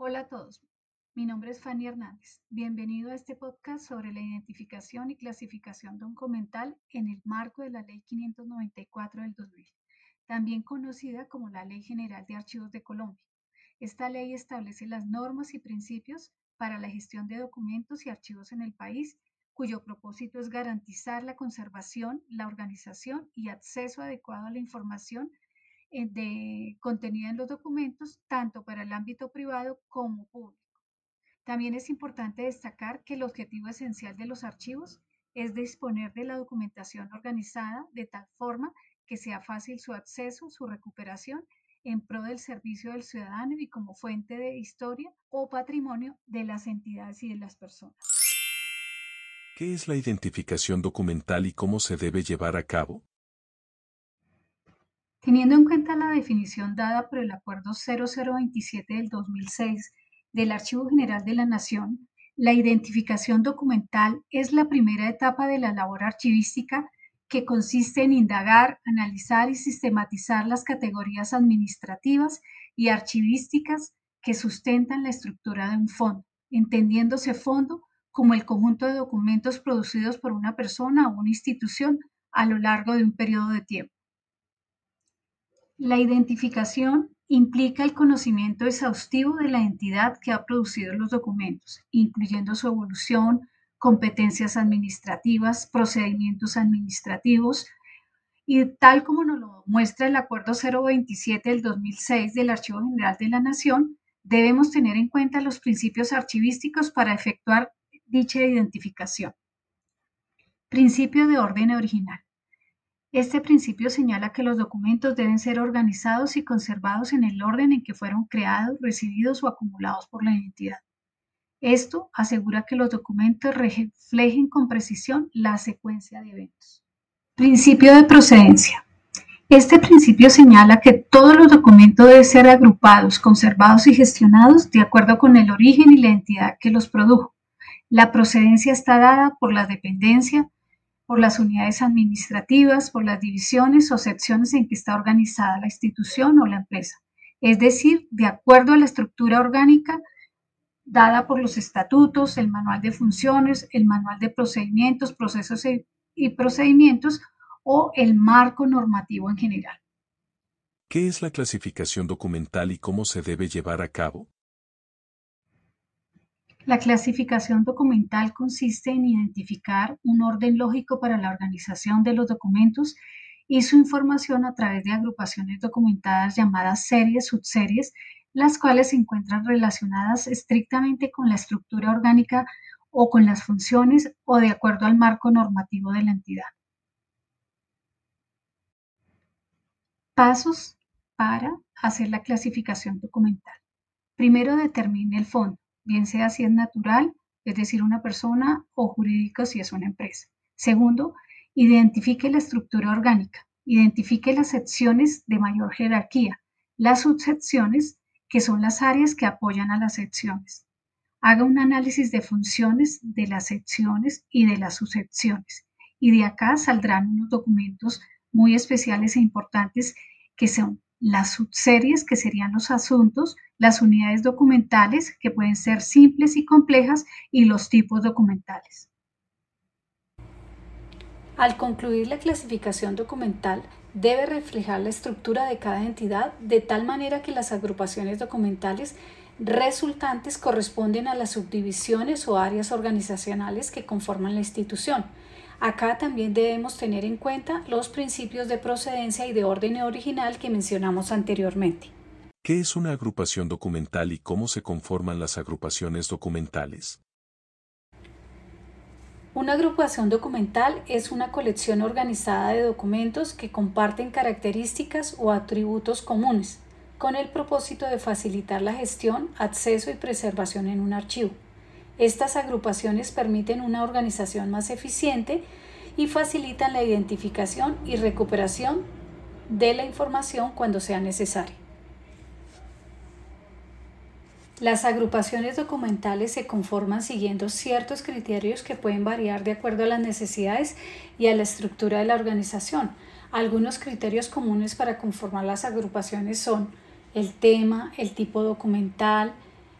Hola a todos, mi nombre es Fanny Hernández. Bienvenido a este podcast sobre la identificación y clasificación documental en el marco de la Ley 594 del 2000, también conocida como la Ley General de Archivos de Colombia. Esta ley establece las normas y principios para la gestión de documentos y archivos en el país, cuyo propósito es garantizar la conservación, la organización y acceso adecuado a la información de contenida en los documentos, tanto para el ámbito privado como público. También es importante destacar que el objetivo esencial de los archivos es disponer de la documentación organizada de tal forma que sea fácil su acceso, su recuperación en pro del servicio del ciudadano y como fuente de historia o patrimonio de las entidades y de las personas. ¿Qué es la identificación documental y cómo se debe llevar a cabo? Teniendo en cuenta la definición dada por el Acuerdo 0027 del 2006 del Archivo General de la Nación, la identificación documental es la primera etapa de la labor archivística que consiste en indagar, analizar y sistematizar las categorías administrativas y archivísticas que sustentan la estructura de un fondo, entendiéndose fondo como el conjunto de documentos producidos por una persona o una institución a lo largo de un periodo de tiempo. La identificación implica el conocimiento exhaustivo de la entidad que ha producido los documentos, incluyendo su evolución, competencias administrativas, procedimientos administrativos, y tal como nos lo muestra el Acuerdo 027 del 2006 del Archivo General de la Nación, debemos tener en cuenta los principios archivísticos para efectuar dicha identificación. Principio de orden original. Este principio señala que los documentos deben ser organizados y conservados en el orden en que fueron creados, recibidos o acumulados por la entidad. Esto asegura que los documentos reflejen con precisión la secuencia de eventos. Principio de procedencia. Este principio señala que todos los documentos deben ser agrupados, conservados y gestionados de acuerdo con el origen y la entidad que los produjo. La procedencia está dada por la dependencia, por las unidades administrativas, por las divisiones o secciones en que está organizada la institución o la empresa, es decir, de acuerdo a la estructura orgánica dada por los estatutos, el manual de funciones, el manual de procedimientos, procesos y procedimientos o el marco normativo en general. ¿Qué es la clasificación documental y cómo se debe llevar a cabo? La clasificación documental consiste en identificar un orden lógico para la organización de los documentos y su información a través de agrupaciones documentadas llamadas series, subseries, las cuales se encuentran relacionadas estrictamente con la estructura orgánica o con las funciones o de acuerdo al marco normativo de la entidad. Pasos para hacer la clasificación documental. Primero determine el fondo bien sea si es natural, es decir, una persona, o jurídico si es una empresa. Segundo, identifique la estructura orgánica, identifique las secciones de mayor jerarquía, las subsecciones, que son las áreas que apoyan a las secciones. Haga un análisis de funciones de las secciones y de las subsecciones. Y de acá saldrán unos documentos muy especiales e importantes que son las subseries, que serían los asuntos, las unidades documentales, que pueden ser simples y complejas, y los tipos documentales. Al concluir la clasificación documental, debe reflejar la estructura de cada entidad de tal manera que las agrupaciones documentales resultantes corresponden a las subdivisiones o áreas organizacionales que conforman la institución Acá también debemos tener en cuenta los principios de procedencia y de orden original que mencionamos anteriormente. ¿Qué es una agrupación documental y cómo se conforman las agrupaciones documentales? Una agrupación documental es una colección organizada de documentos que comparten características o atributos comunes, con el propósito de facilitar la gestión, acceso y preservación en un archivo. Estas agrupaciones permiten una organización más eficiente y facilitan la identificación y recuperación de la información cuando sea necesario. Las agrupaciones documentales se conforman siguiendo ciertos criterios que pueden variar de acuerdo a las necesidades y a la estructura de la organización. Algunos criterios comunes para conformar las agrupaciones son el tema, el tipo documental,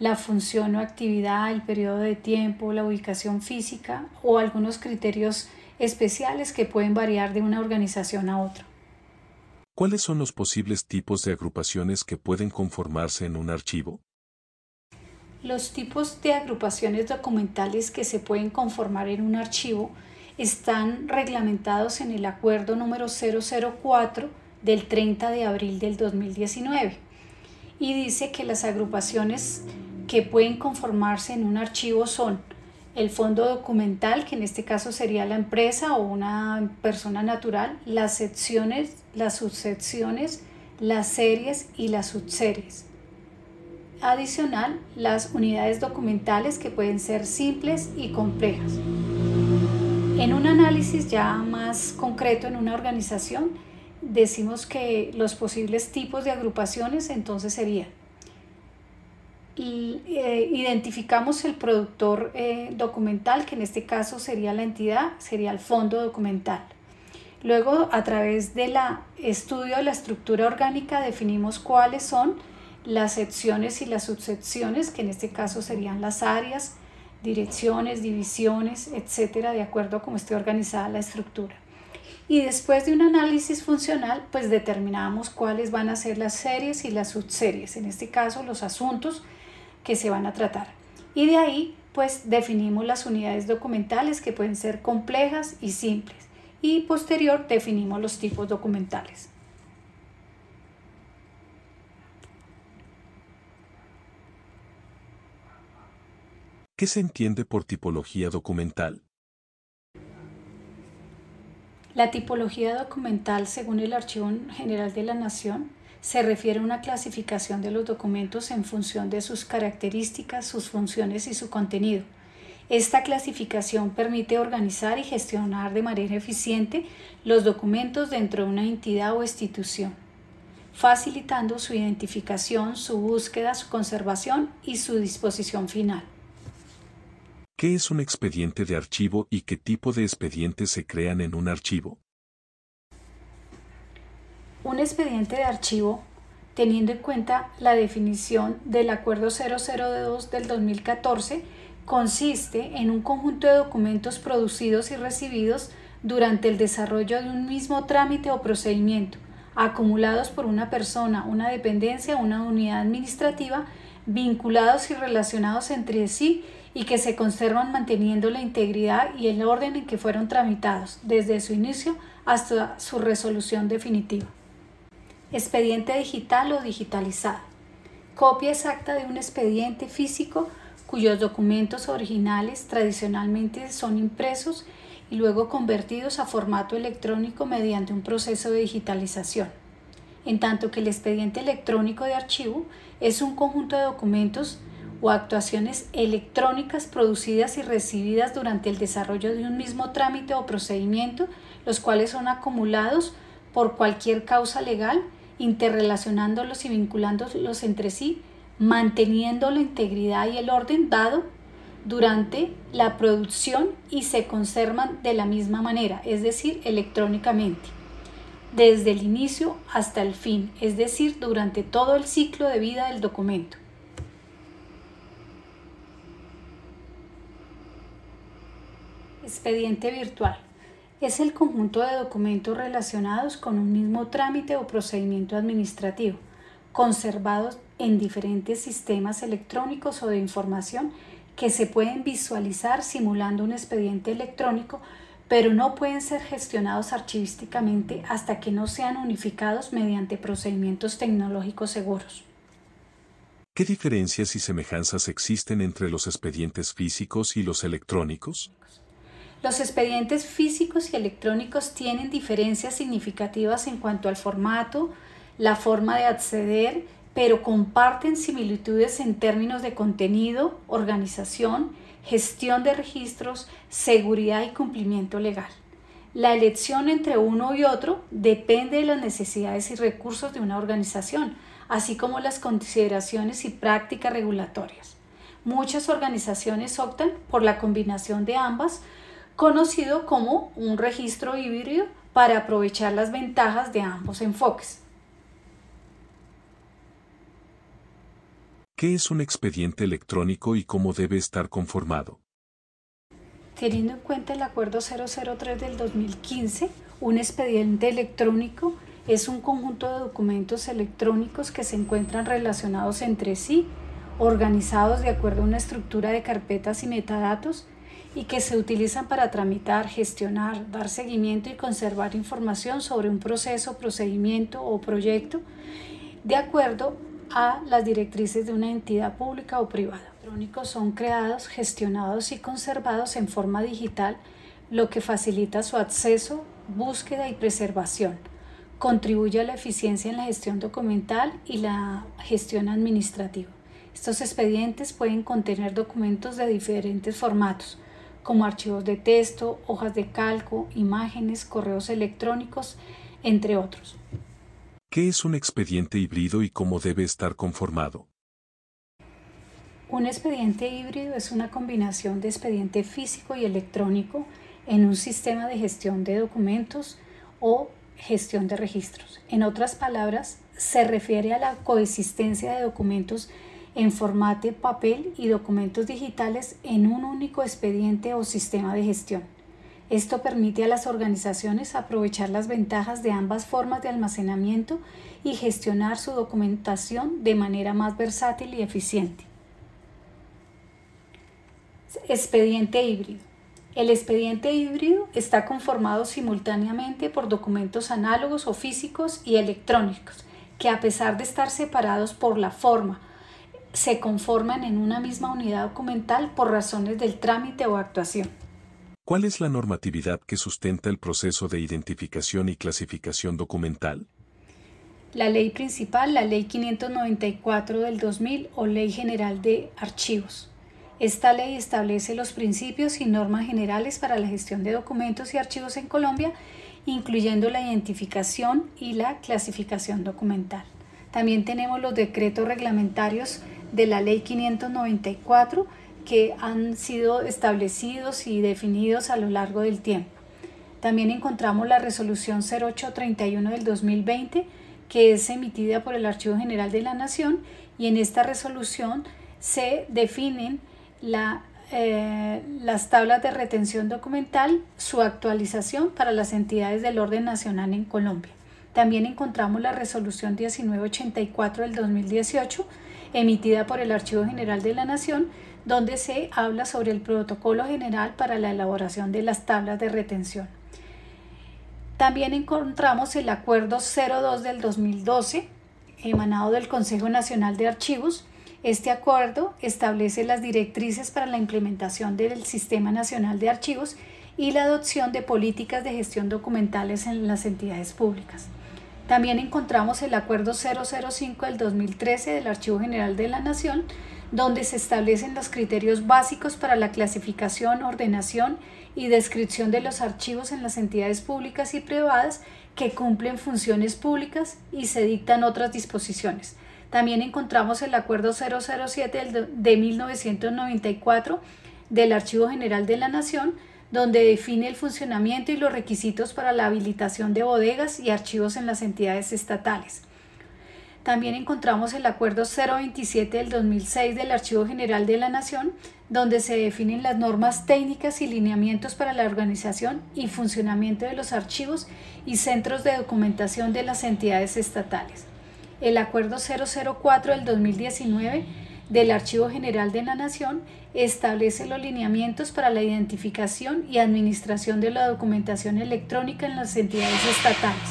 la función o actividad, el periodo de tiempo, la ubicación física o algunos criterios especiales que pueden variar de una organización a otra. ¿Cuáles son los posibles tipos de agrupaciones que pueden conformarse en un archivo? Los tipos de agrupaciones documentales que se pueden conformar en un archivo están reglamentados en el acuerdo número 004 del 30 de abril del 2019 y dice que las agrupaciones que pueden conformarse en un archivo son el fondo documental, que en este caso sería la empresa o una persona natural, las secciones, las subsecciones, las series y las subseries. Adicional, las unidades documentales que pueden ser simples y complejas. En un análisis ya más concreto en una organización, decimos que los posibles tipos de agrupaciones entonces serían eh, identificamos el productor eh, documental, que en este caso sería la entidad, sería el fondo documental. Luego, a través del estudio de la estructura orgánica, definimos cuáles son las secciones y las subsecciones, que en este caso serían las áreas, direcciones, divisiones, etcétera, de acuerdo a cómo esté organizada la estructura. Y después de un análisis funcional, pues determinamos cuáles van a ser las series y las subseries, en este caso los asuntos que se van a tratar. Y de ahí, pues definimos las unidades documentales que pueden ser complejas y simples. Y posterior definimos los tipos documentales. ¿Qué se entiende por tipología documental? La tipología documental, según el Archivo General de la Nación, se refiere a una clasificación de los documentos en función de sus características, sus funciones y su contenido. Esta clasificación permite organizar y gestionar de manera eficiente los documentos dentro de una entidad o institución, facilitando su identificación, su búsqueda, su conservación y su disposición final. ¿Qué es un expediente de archivo y qué tipo de expedientes se crean en un archivo? Un expediente de archivo teniendo en cuenta la definición del Acuerdo 002 del 2014, consiste en un conjunto de documentos producidos y recibidos durante el desarrollo de un mismo trámite o procedimiento, acumulados por una persona, una dependencia una unidad administrativa, vinculados y relacionados entre sí y que se conservan manteniendo la integridad y el orden en que fueron tramitados, desde su inicio hasta su resolución definitiva. Expediente digital o digitalizado. Copia exacta de un expediente físico cuyos documentos originales tradicionalmente son impresos y luego convertidos a formato electrónico mediante un proceso de digitalización. En tanto que el expediente electrónico de archivo es un conjunto de documentos o actuaciones electrónicas producidas y recibidas durante el desarrollo de un mismo trámite o procedimiento, los cuales son acumulados por cualquier causa legal interrelacionándolos y vinculándolos entre sí, manteniendo la integridad y el orden dado durante la producción y se conservan de la misma manera, es decir, electrónicamente, desde el inicio hasta el fin, es decir, durante todo el ciclo de vida del documento. Expediente virtual es el conjunto de documentos relacionados con un mismo trámite o procedimiento administrativo, conservados en diferentes sistemas electrónicos o de información que se pueden visualizar simulando un expediente electrónico, pero no pueden ser gestionados archivísticamente hasta que no sean unificados mediante procedimientos tecnológicos seguros. ¿Qué diferencias y semejanzas existen entre los expedientes físicos y los electrónicos? Los expedientes físicos y electrónicos tienen diferencias significativas en cuanto al formato, la forma de acceder, pero comparten similitudes en términos de contenido, organización, gestión de registros, seguridad y cumplimiento legal. La elección entre uno y otro depende de las necesidades y recursos de una organización, así como las consideraciones y prácticas regulatorias. Muchas organizaciones optan por la combinación de ambas conocido como un registro híbrido para aprovechar las ventajas de ambos enfoques. ¿Qué es un expediente electrónico y cómo debe estar conformado? Teniendo en cuenta el Acuerdo 003 del 2015, un expediente electrónico es un conjunto de documentos electrónicos que se encuentran relacionados entre sí, organizados de acuerdo a una estructura de carpetas y metadatos y que se utilizan para tramitar, gestionar, dar seguimiento y conservar información sobre un proceso, procedimiento o proyecto de acuerdo a las directrices de una entidad pública o privada. Los son creados, gestionados y conservados en forma digital, lo que facilita su acceso, búsqueda y preservación. Contribuye a la eficiencia en la gestión documental y la gestión administrativa. Estos expedientes pueden contener documentos de diferentes formatos, como archivos de texto, hojas de calco, imágenes, correos electrónicos, entre otros. ¿Qué es un expediente híbrido y cómo debe estar conformado? Un expediente híbrido es una combinación de expediente físico y electrónico en un sistema de gestión de documentos o gestión de registros. En otras palabras, se refiere a la coexistencia de documentos en formato papel y documentos digitales en un único expediente o sistema de gestión. Esto permite a las organizaciones aprovechar las ventajas de ambas formas de almacenamiento y gestionar su documentación de manera más versátil y eficiente. Expediente híbrido. El expediente híbrido está conformado simultáneamente por documentos análogos o físicos y electrónicos, que a pesar de estar separados por la forma, se conforman en una misma unidad documental por razones del trámite o actuación. ¿Cuál es la normatividad que sustenta el proceso de identificación y clasificación documental? La ley principal, la ley 594 del 2000 o Ley General de Archivos. Esta ley establece los principios y normas generales para la gestión de documentos y archivos en Colombia, incluyendo la identificación y la clasificación documental. También tenemos los decretos reglamentarios de la Ley 594 que han sido establecidos y definidos a lo largo del tiempo. También encontramos la resolución 0831 del 2020 que es emitida por el Archivo General de la Nación y en esta resolución se definen eh, las tablas de retención documental, su actualización para las entidades del orden nacional en Colombia. También encontramos la resolución 1984 del 2018 emitida por el Archivo General de la Nación, donde se habla sobre el protocolo general para la elaboración de las tablas de retención. También encontramos el Acuerdo 02 del 2012, emanado del Consejo Nacional de Archivos. Este acuerdo establece las directrices para la implementación del Sistema Nacional de Archivos y la adopción de políticas de gestión documentales en las entidades públicas. También encontramos el Acuerdo 005 del 2013 del Archivo General de la Nación, donde se establecen los criterios básicos para la clasificación, ordenación y descripción de los archivos en las entidades públicas y privadas que cumplen funciones públicas y se dictan otras disposiciones. También encontramos el Acuerdo 007 de 1994 del Archivo General de la Nación, donde define el funcionamiento y los requisitos para la habilitación de bodegas y archivos en las entidades estatales. También encontramos el Acuerdo 027 del 2006 del Archivo General de la Nación, donde se definen las normas técnicas y lineamientos para la organización y funcionamiento de los archivos y centros de documentación de las entidades estatales. El Acuerdo 004 del 2019 del Archivo General de la Nación establece los lineamientos para la identificación y administración de la documentación electrónica en las entidades estatales.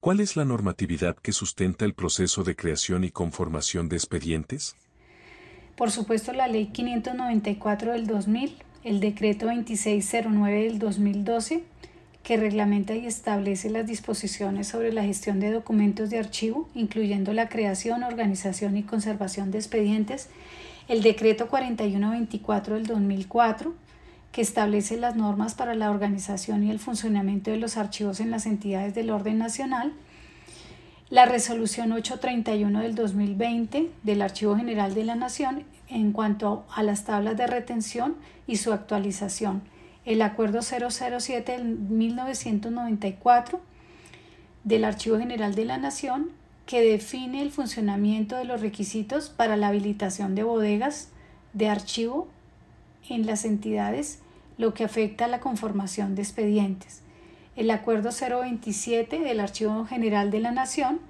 ¿Cuál es la normatividad que sustenta el proceso de creación y conformación de expedientes? Por supuesto, la Ley 594 del 2000 el decreto 2609 del 2012 que reglamenta y establece las disposiciones sobre la gestión de documentos de archivo, incluyendo la creación, organización y conservación de expedientes, el decreto 4124 del 2004, que establece las normas para la organización y el funcionamiento de los archivos en las entidades del orden nacional, La resolución 831 del 2020 del Archivo General de la Nación en cuanto a las tablas de retención y su actualización. El Acuerdo 007 del 1994 del Archivo General de la Nación que define el funcionamiento de los requisitos para la habilitación de bodegas de archivo en las entidades, lo que afecta a la conformación de expedientes. El Acuerdo 027 del Archivo General de la Nación,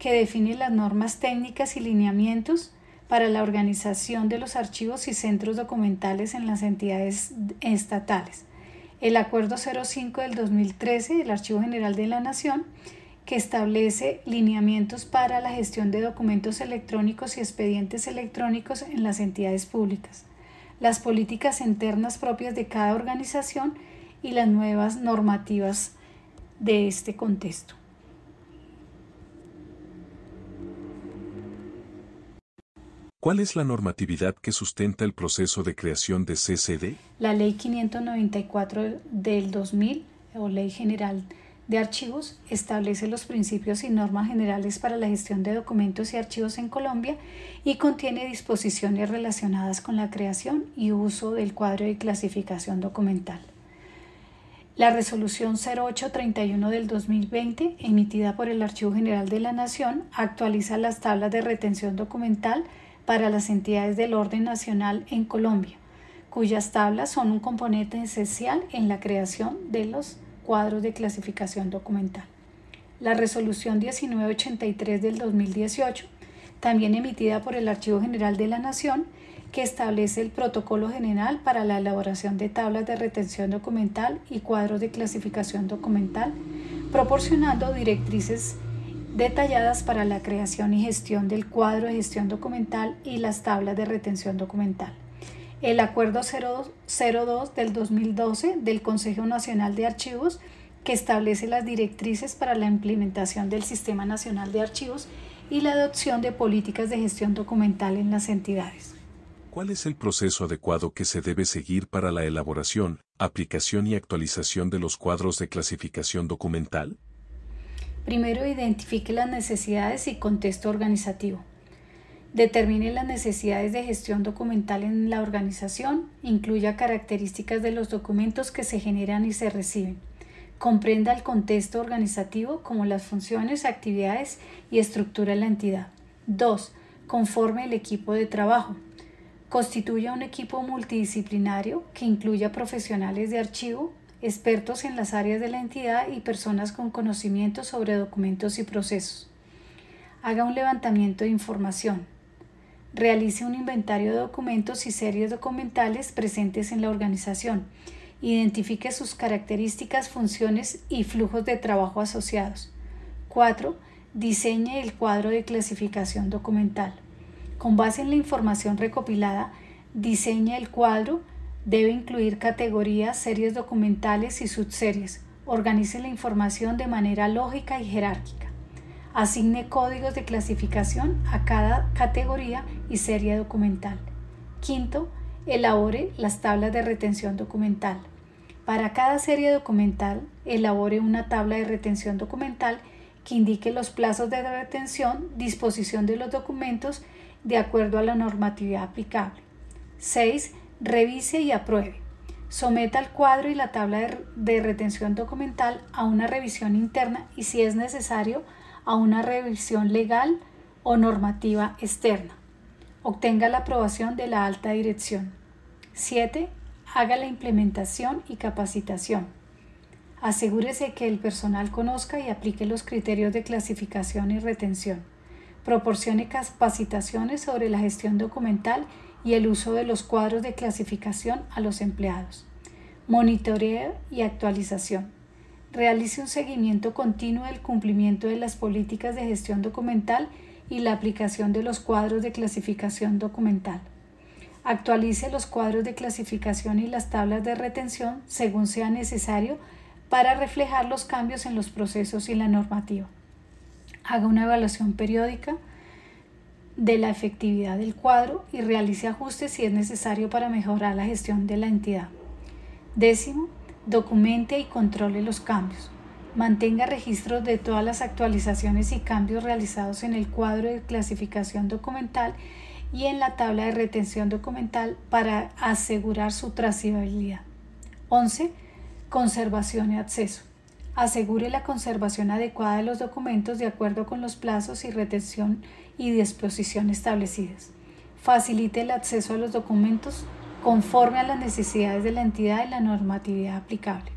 que define las normas técnicas y lineamientos para la organización de los archivos y centros documentales en las entidades estatales. El Acuerdo 05 del 2013 del Archivo General de la Nación, que establece lineamientos para la gestión de documentos electrónicos y expedientes electrónicos en las entidades públicas, las políticas internas propias de cada organización y las nuevas normativas de este contexto. ¿Cuál es la normatividad que sustenta el proceso de creación de CCD? La Ley 594 del 2000 o Ley General de Archivos establece los principios y normas generales para la gestión de documentos y archivos en Colombia y contiene disposiciones relacionadas con la creación y uso del cuadro de clasificación documental. La resolución 0831 del 2020, emitida por el Archivo General de la Nación, actualiza las tablas de retención documental para las entidades del orden nacional en Colombia, cuyas tablas son un componente esencial en la creación de los cuadros de clasificación documental. La resolución 1983 del 2018, también emitida por el Archivo General de la Nación, que establece el protocolo general para la elaboración de tablas de retención documental y cuadros de clasificación documental, proporcionando directrices detalladas para la creación y gestión del cuadro de gestión documental y las tablas de retención documental el Acuerdo 02 del 2012 del Consejo Nacional de Archivos que establece las directrices para la implementación del Sistema Nacional de Archivos y la adopción de políticas de gestión documental en las entidades. ¿Cuál es el proceso adecuado que se debe seguir para la elaboración, aplicación y actualización de los cuadros de clasificación documental? Primero identifique las necesidades y contexto organizativo. Determine las necesidades de gestión documental en la organización, incluya características de los documentos que se generan y se reciben. Comprenda el contexto organizativo como las funciones, actividades y estructura de la entidad. 2. Conforme el equipo de trabajo. Constituya un equipo multidisciplinario que incluya profesionales de archivo, expertos en las áreas de la entidad y personas con conocimiento sobre documentos y procesos. Haga un levantamiento de información Realice un inventario de documentos y series documentales presentes en la organización. Identifique sus características, funciones y flujos de trabajo asociados. 4. Diseñe el cuadro de clasificación documental. Con base en la información recopilada, diseñe el cuadro. Debe incluir categorías, series documentales y subseries. Organice la información de manera lógica y jerárquica. Asigne códigos de clasificación a cada categoría y serie documental. Quinto, elabore las tablas de retención documental. Para cada serie documental, elabore una tabla de retención documental que indique los plazos de retención, disposición de los documentos de acuerdo a la normatividad aplicable. 6. Revise y apruebe. Someta el cuadro y la tabla de, retención documental a una revisión interna y, si es necesario, a una revisión legal o normativa externa. Obtenga la aprobación de la alta dirección. 7. Haga la implementación y capacitación. Asegúrese que el personal conozca y aplique los criterios de clasificación y retención. Proporcione capacitaciones sobre la gestión documental y el uso de los cuadros de clasificación a los empleados. Monitoreo y actualización realice un seguimiento continuo del cumplimiento de las políticas de gestión documental y la aplicación de los cuadros de clasificación documental. Actualice los cuadros de clasificación y las tablas de retención según sea necesario para reflejar los cambios en los procesos y la normativa. Haga una evaluación periódica de la efectividad del cuadro y realice ajustes si es necesario para mejorar la gestión de la entidad. Décimo, Documente y controle los cambios. Mantenga registros de todas las actualizaciones y cambios realizados en el cuadro de clasificación documental y en la tabla de retención documental para asegurar su trazabilidad. 11. Conservación y acceso. Asegure la conservación adecuada de los documentos de acuerdo con los plazos y retención y disposición establecidas. Facilite el acceso a los documentos conforme a las necesidades de la entidad y la normatividad aplicable.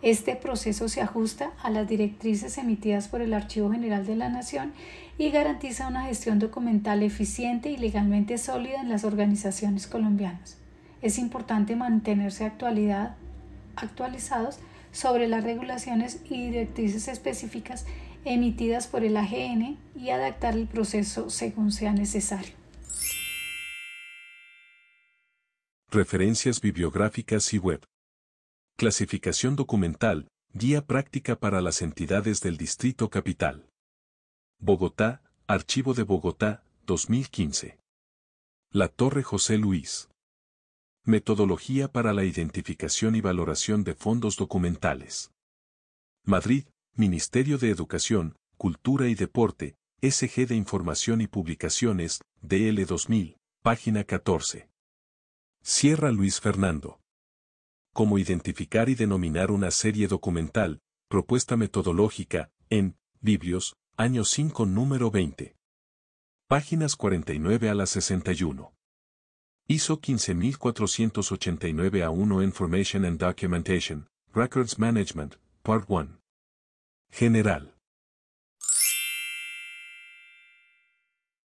Este proceso se ajusta a las directrices emitidas por el Archivo General de la Nación y garantiza una gestión documental eficiente y legalmente sólida en las organizaciones colombianas. Es importante mantenerse actualidad, actualizados sobre las regulaciones y directrices específicas emitidas por el AGN y adaptar el proceso según sea necesario. Referencias bibliográficas y web. Clasificación documental, guía práctica para las entidades del Distrito Capital. Bogotá, Archivo de Bogotá, 2015. La Torre José Luis. Metodología para la identificación y valoración de fondos documentales. Madrid, Ministerio de Educación, Cultura y Deporte, SG de Información y Publicaciones, DL 2000, página 14. Sierra Luis Fernando cómo identificar y denominar una serie documental, propuesta metodológica, en, Biblios, año 5 número 20. Páginas 49 a la 61. ISO 15489 a 1 Information and Documentation, Records Management, Part 1. General.